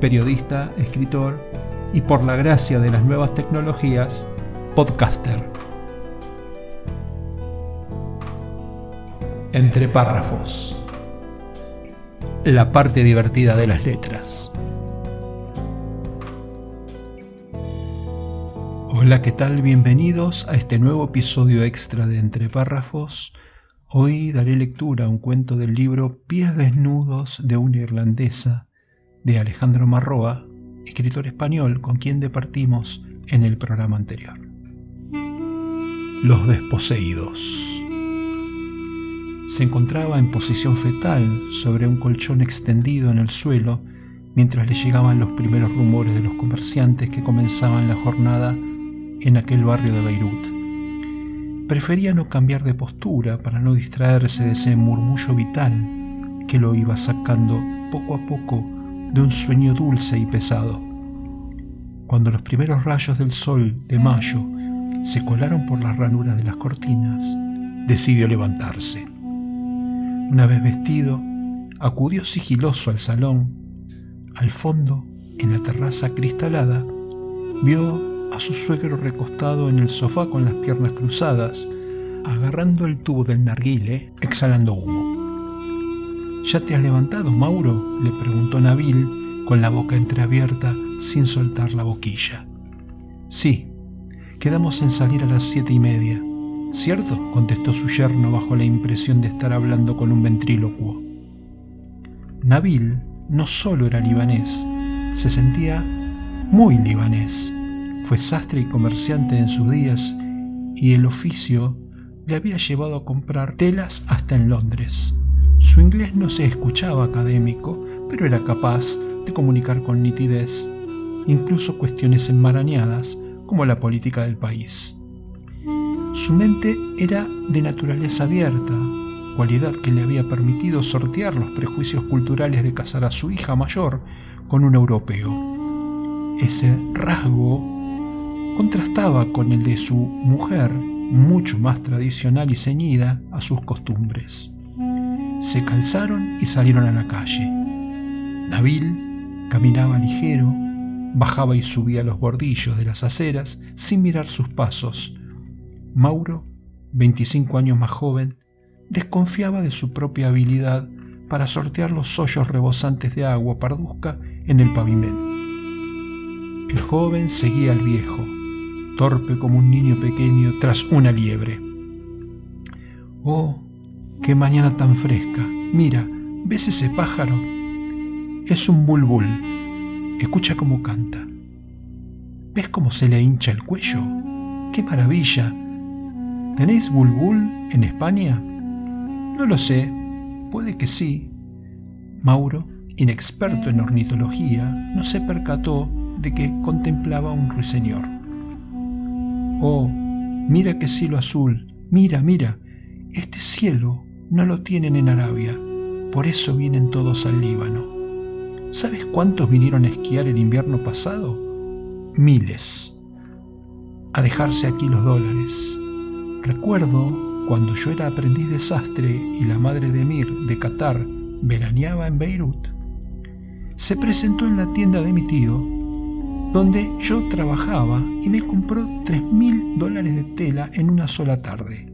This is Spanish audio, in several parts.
periodista, escritor y por la gracia de las nuevas tecnologías, podcaster. Entre párrafos. La parte divertida de las letras. Hola, ¿qué tal? Bienvenidos a este nuevo episodio extra de Entre párrafos. Hoy daré lectura a un cuento del libro Pies desnudos de una irlandesa de Alejandro Marroa, escritor español con quien departimos en el programa anterior. Los desposeídos. Se encontraba en posición fetal sobre un colchón extendido en el suelo mientras le llegaban los primeros rumores de los comerciantes que comenzaban la jornada en aquel barrio de Beirut. Prefería no cambiar de postura para no distraerse de ese murmullo vital que lo iba sacando poco a poco de un sueño dulce y pesado. Cuando los primeros rayos del sol de mayo se colaron por las ranuras de las cortinas, decidió levantarse. Una vez vestido, acudió sigiloso al salón. Al fondo, en la terraza cristalada, vio a su suegro recostado en el sofá con las piernas cruzadas, agarrando el tubo del narguile, exhalando humo. ¿Ya te has levantado, Mauro? le preguntó Nabil con la boca entreabierta sin soltar la boquilla. Sí, quedamos en salir a las siete y media. ¿Cierto? contestó su yerno bajo la impresión de estar hablando con un ventrílocuo. Nabil no solo era libanés, se sentía muy libanés. Fue sastre y comerciante en sus días y el oficio le había llevado a comprar telas hasta en Londres. Su inglés no se escuchaba académico, pero era capaz de comunicar con nitidez, incluso cuestiones enmarañadas como la política del país. Su mente era de naturaleza abierta, cualidad que le había permitido sortear los prejuicios culturales de casar a su hija mayor con un europeo. Ese rasgo contrastaba con el de su mujer, mucho más tradicional y ceñida a sus costumbres se calzaron y salieron a la calle. Nabil caminaba ligero, bajaba y subía los bordillos de las aceras sin mirar sus pasos. Mauro, 25 años más joven, desconfiaba de su propia habilidad para sortear los hoyos rebosantes de agua parduzca en el pavimento. El joven seguía al viejo, torpe como un niño pequeño tras una liebre. Oh, Qué mañana tan fresca. Mira, ¿ves ese pájaro? Es un bulbul. Escucha cómo canta. ¿Ves cómo se le hincha el cuello? ¡Qué maravilla! ¿Tenéis bulbul en España? No lo sé. Puede que sí. Mauro, inexperto en ornitología, no se percató de que contemplaba un ruiseñor. Oh, mira qué cielo azul. Mira, mira. Este cielo no lo tienen en Arabia, por eso vienen todos al Líbano. ¿Sabes cuántos vinieron a esquiar el invierno pasado? Miles. A dejarse aquí los dólares. Recuerdo cuando yo era aprendiz de sastre y la madre de Mir de Qatar veraneaba en Beirut. Se presentó en la tienda de mi tío, donde yo trabajaba y me compró tres mil dólares de tela en una sola tarde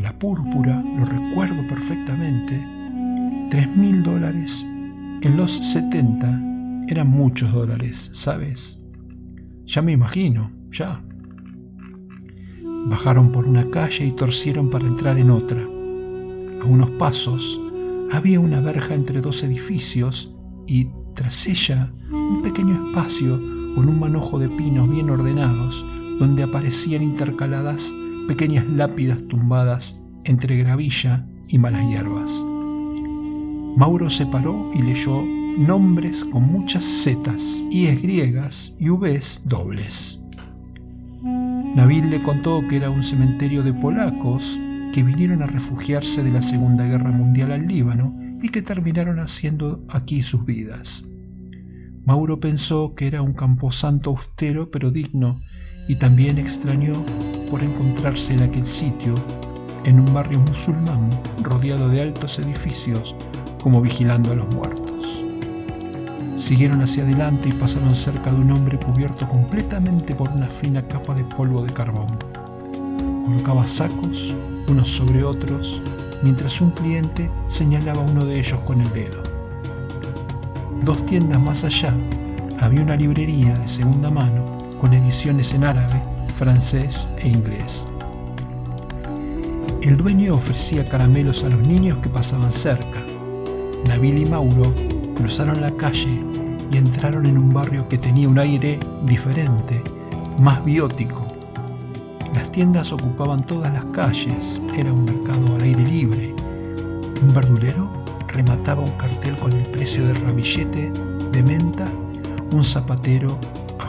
la púrpura, lo recuerdo perfectamente, tres mil dólares en los 70 eran muchos dólares, ¿sabes? Ya me imagino, ya. Bajaron por una calle y torcieron para entrar en otra. A unos pasos había una verja entre dos edificios y tras ella un pequeño espacio con un manojo de pinos bien ordenados donde aparecían intercaladas pequeñas lápidas tumbadas entre gravilla y malas hierbas. Mauro se paró y leyó nombres con muchas zetas, ies griegas y vs dobles. Nabil le contó que era un cementerio de polacos que vinieron a refugiarse de la Segunda Guerra Mundial al Líbano y que terminaron haciendo aquí sus vidas. Mauro pensó que era un camposanto austero pero digno y también extrañó por encontrarse en aquel sitio, en un barrio musulmán rodeado de altos edificios, como vigilando a los muertos. Siguieron hacia adelante y pasaron cerca de un hombre cubierto completamente por una fina capa de polvo de carbón. Colocaba sacos unos sobre otros, mientras un cliente señalaba uno de ellos con el dedo. Dos tiendas más allá había una librería de segunda mano con ediciones en árabe, francés e inglés. El dueño ofrecía caramelos a los niños que pasaban cerca. Nabil y Mauro cruzaron la calle y entraron en un barrio que tenía un aire diferente, más biótico. Las tiendas ocupaban todas las calles, era un mercado al aire libre. Un verdulero remataba un cartel con el precio del ramillete de menta, un zapatero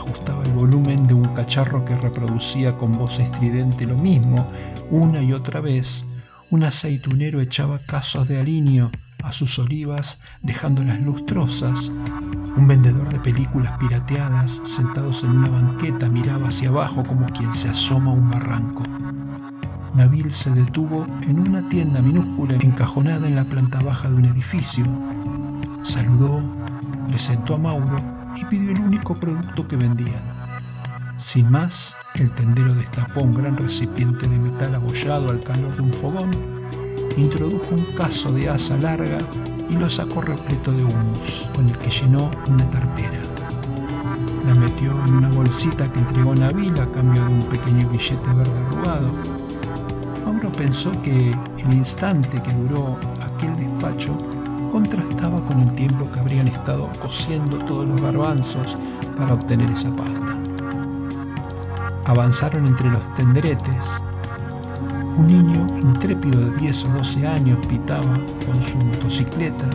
ajustaba el volumen de un cacharro que reproducía con voz estridente lo mismo una y otra vez, un aceitunero echaba casos de aliño a sus olivas dejándolas lustrosas, un vendedor de películas pirateadas sentados en una banqueta miraba hacia abajo como quien se asoma a un barranco. Nabil se detuvo en una tienda minúscula encajonada en la planta baja de un edificio. Saludó, le sentó a Mauro y pidió el único producto que vendían. Sin más, el tendero destapó un gran recipiente de metal abollado al calor de un fogón, introdujo un caso de asa larga y lo sacó repleto de humus, con el que llenó una tartera. La metió en una bolsita que entregó Nabil a cambio de un pequeño billete verde arrugado Mauro pensó que el instante que duró aquel despacho contrastaba con el tiempo que habrían estado cociendo todos los garbanzos para obtener esa pasta. Avanzaron entre los tenderetes. Un niño intrépido de 10 o 12 años pitaba con su motocicleta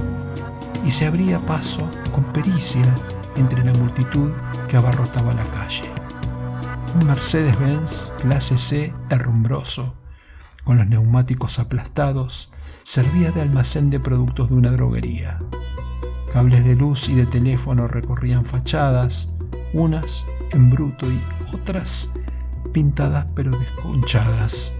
y se abría paso con pericia entre la multitud que abarrotaba la calle. Un Mercedes-Benz clase C herrumbroso con los neumáticos aplastados, servía de almacén de productos de una droguería. Cables de luz y de teléfono recorrían fachadas, unas en bruto y otras pintadas pero desconchadas.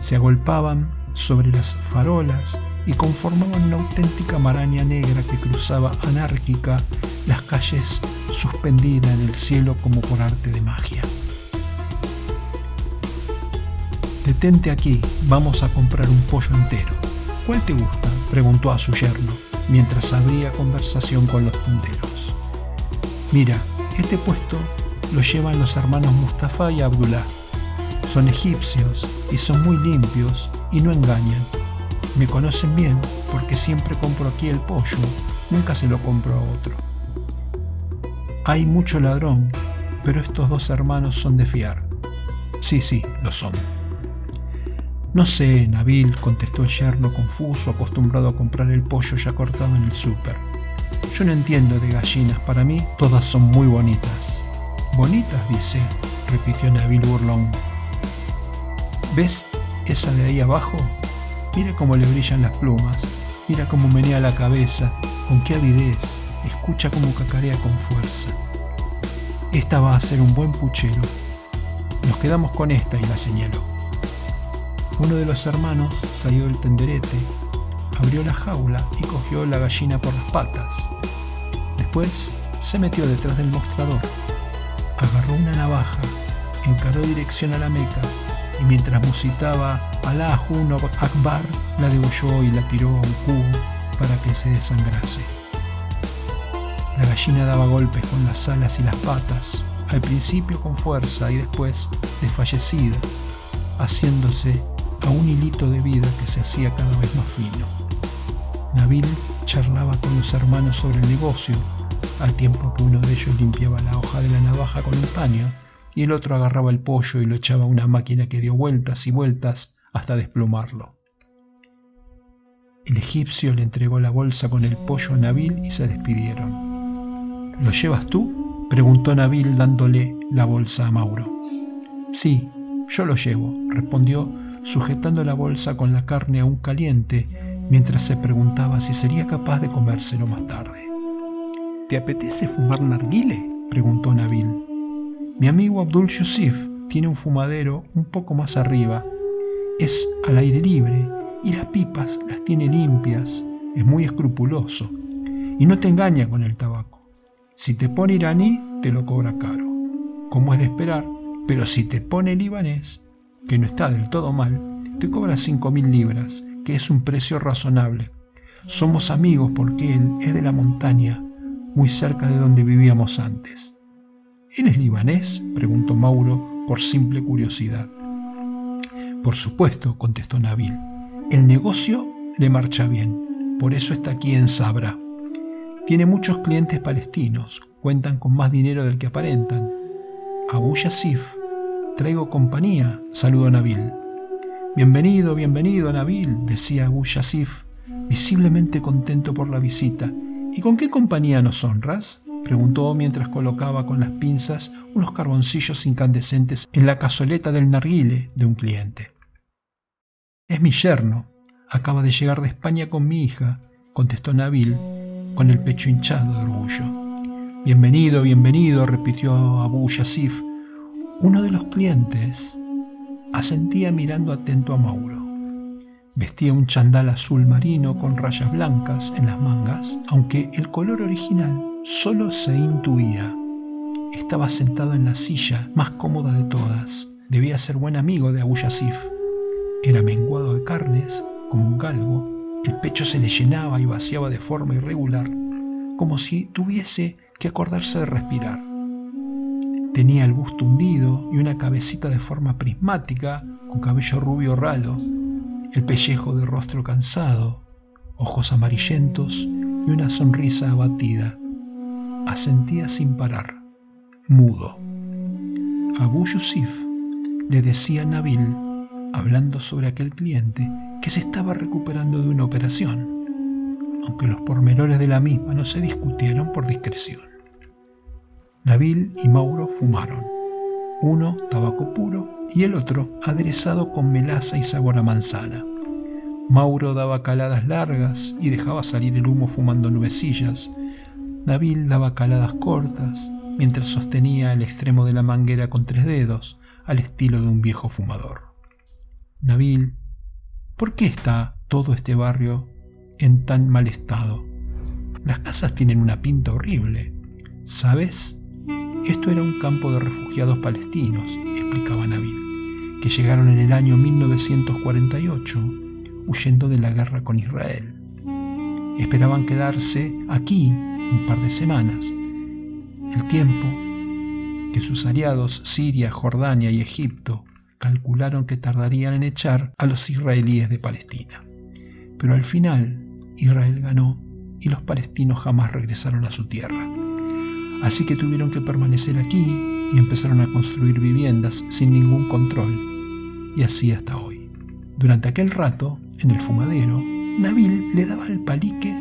Se agolpaban sobre las farolas y conformaban una auténtica maraña negra que cruzaba anárquica las calles suspendida en el cielo como por arte de magia. Detente aquí, vamos a comprar un pollo entero. ¿Cuál te gusta? preguntó a su yerno, mientras abría conversación con los tenderos. Mira, este puesto lo llevan los hermanos Mustafa y Abdullah. Son egipcios y son muy limpios y no engañan. Me conocen bien porque siempre compro aquí el pollo, nunca se lo compro a otro. Hay mucho ladrón, pero estos dos hermanos son de fiar. Sí, sí, lo son. No sé, Nabil, contestó el yerno confuso, acostumbrado a comprar el pollo ya cortado en el súper. Yo no entiendo de gallinas, para mí todas son muy bonitas. Bonitas, dice, repitió Nabil burlón. ¿Ves esa de ahí abajo? Mira cómo le brillan las plumas, mira cómo menea la cabeza, con qué avidez, escucha cómo cacarea con fuerza. Esta va a ser un buen puchero. Nos quedamos con esta y la señaló. Uno de los hermanos salió del tenderete, abrió la jaula y cogió la gallina por las patas. Después se metió detrás del mostrador, agarró una navaja, encaró dirección a la meca y mientras musitaba Alá Juno Akbar, la degolló y la tiró a un cubo para que se desangrase. La gallina daba golpes con las alas y las patas, al principio con fuerza y después desfallecida, haciéndose a un hilito de vida que se hacía cada vez más fino. Nabil charlaba con los hermanos sobre el negocio, al tiempo que uno de ellos limpiaba la hoja de la navaja con un paño y el otro agarraba el pollo y lo echaba a una máquina que dio vueltas y vueltas hasta desplomarlo. El egipcio le entregó la bolsa con el pollo a Nabil y se despidieron. ¿Lo llevas tú? preguntó Nabil dándole la bolsa a Mauro. Sí, yo lo llevo, respondió, sujetando la bolsa con la carne aún caliente, mientras se preguntaba si sería capaz de comérselo más tarde. ¿Te apetece fumar narguile? preguntó Nabil. Mi amigo Abdul Yusuf tiene un fumadero un poco más arriba. Es al aire libre y las pipas las tiene limpias. Es muy escrupuloso y no te engaña con el tabaco. Si te pone iraní, te lo cobra caro, como es de esperar, pero si te pone libanés, que no está del todo mal, te cobra cinco mil libras, que es un precio razonable. Somos amigos porque él es de la montaña, muy cerca de donde vivíamos antes. ¿Eres libanés? preguntó Mauro por simple curiosidad. Por supuesto, contestó Nabil. El negocio le marcha bien, por eso está aquí en Sabra. Tiene muchos clientes palestinos, cuentan con más dinero del que aparentan. Abu Yassif, traigo compañía, saludó Nabil. Bienvenido, bienvenido, Nabil, decía Abu Yassif, visiblemente contento por la visita. ¿Y con qué compañía nos honras? preguntó mientras colocaba con las pinzas unos carboncillos incandescentes en la cazoleta del narguile de un cliente. Es mi yerno. Acaba de llegar de España con mi hija, contestó Nabil, con el pecho hinchado de orgullo. Bienvenido, bienvenido, repitió Abu Yassif. Uno de los clientes asentía mirando atento a Mauro. Vestía un chandal azul marino con rayas blancas en las mangas, aunque el color original solo se intuía. Estaba sentado en la silla más cómoda de todas. Debía ser buen amigo de Abu Yassif. Era menguado de carnes, como un galgo. El pecho se le llenaba y vaciaba de forma irregular, como si tuviese que acordarse de respirar. Tenía el busto hundido y una cabecita de forma prismática, con cabello rubio ralo, el pellejo de rostro cansado, ojos amarillentos y una sonrisa abatida. Asentía sin parar, mudo. Abu Yusuf le decía Nabil, hablando sobre aquel cliente, que se estaba recuperando de una operación, aunque los pormenores de la misma no se discutieron por discreción. Nabil y Mauro fumaron, uno tabaco puro y el otro aderezado con melaza y sabor a manzana. Mauro daba caladas largas y dejaba salir el humo fumando nubecillas. Nabil daba caladas cortas mientras sostenía el extremo de la manguera con tres dedos, al estilo de un viejo fumador. Nabil, ¿por qué está todo este barrio en tan mal estado? Las casas tienen una pinta horrible. ¿Sabes? Esto era un campo de refugiados palestinos, explicaba Nabil, que llegaron en el año 1948 huyendo de la guerra con Israel. Esperaban quedarse aquí un par de semanas, el tiempo que sus aliados Siria, Jordania y Egipto calcularon que tardarían en echar a los israelíes de Palestina. Pero al final Israel ganó y los palestinos jamás regresaron a su tierra. Así que tuvieron que permanecer aquí y empezaron a construir viviendas sin ningún control. Y así hasta hoy. Durante aquel rato, en el fumadero, Nabil le daba el palique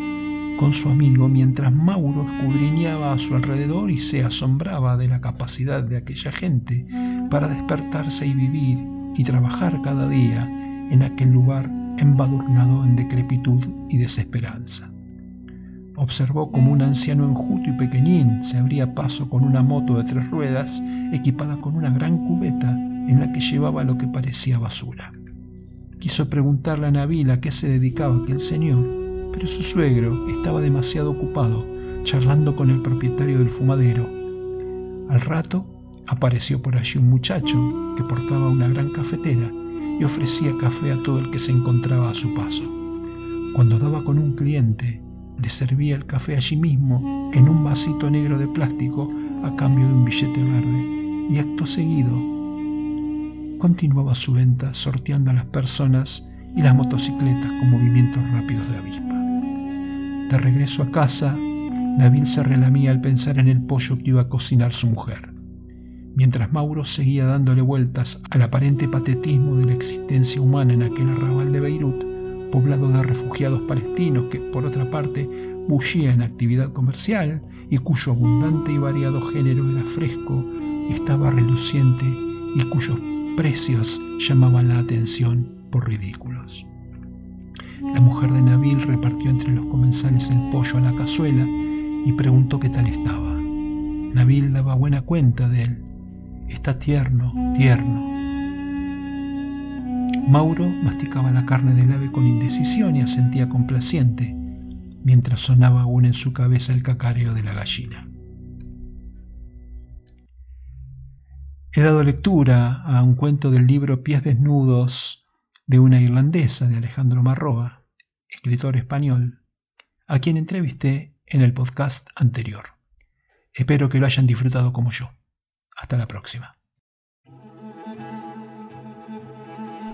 con su amigo mientras Mauro escudriñaba a su alrededor y se asombraba de la capacidad de aquella gente para despertarse y vivir y trabajar cada día en aquel lugar embadurnado en decrepitud y desesperanza. Observó como un anciano enjuto y pequeñín se abría paso con una moto de tres ruedas equipada con una gran cubeta en la que llevaba lo que parecía basura. Quiso preguntarle a Nabil a qué se dedicaba aquel señor, pero su suegro estaba demasiado ocupado charlando con el propietario del fumadero. Al rato apareció por allí un muchacho que portaba una gran cafetera y ofrecía café a todo el que se encontraba a su paso. Cuando daba con un cliente, le servía el café allí mismo en un vasito negro de plástico a cambio de un billete verde y acto seguido continuaba su venta sorteando a las personas y las motocicletas con movimientos rápidos de avispa. De regreso a casa, Nabil se relamía al pensar en el pollo que iba a cocinar su mujer, mientras Mauro seguía dándole vueltas al aparente patetismo de la existencia humana en aquel arrabal de Beirut poblado de refugiados palestinos que, por otra parte, bullía en actividad comercial y cuyo abundante y variado género era fresco, estaba reluciente y cuyos precios llamaban la atención por ridículos. La mujer de Nabil repartió entre los comensales el pollo a la cazuela y preguntó qué tal estaba. Nabil daba buena cuenta de él. Está tierno, tierno. Mauro masticaba la carne del ave con indecisión y asentía complaciente, mientras sonaba aún en su cabeza el cacareo de la gallina. He dado lectura a un cuento del libro Pies desnudos de una irlandesa de Alejandro Marroa, escritor español, a quien entrevisté en el podcast anterior. Espero que lo hayan disfrutado como yo. Hasta la próxima.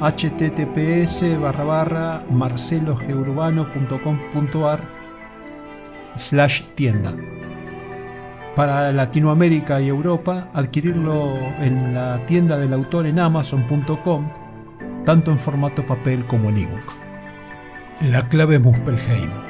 https barra barra marcelogeurbano.com.ar slash tienda. Para Latinoamérica y Europa, adquirirlo en la tienda del autor en amazon.com, tanto en formato papel como en ebook. La clave Muspelheim.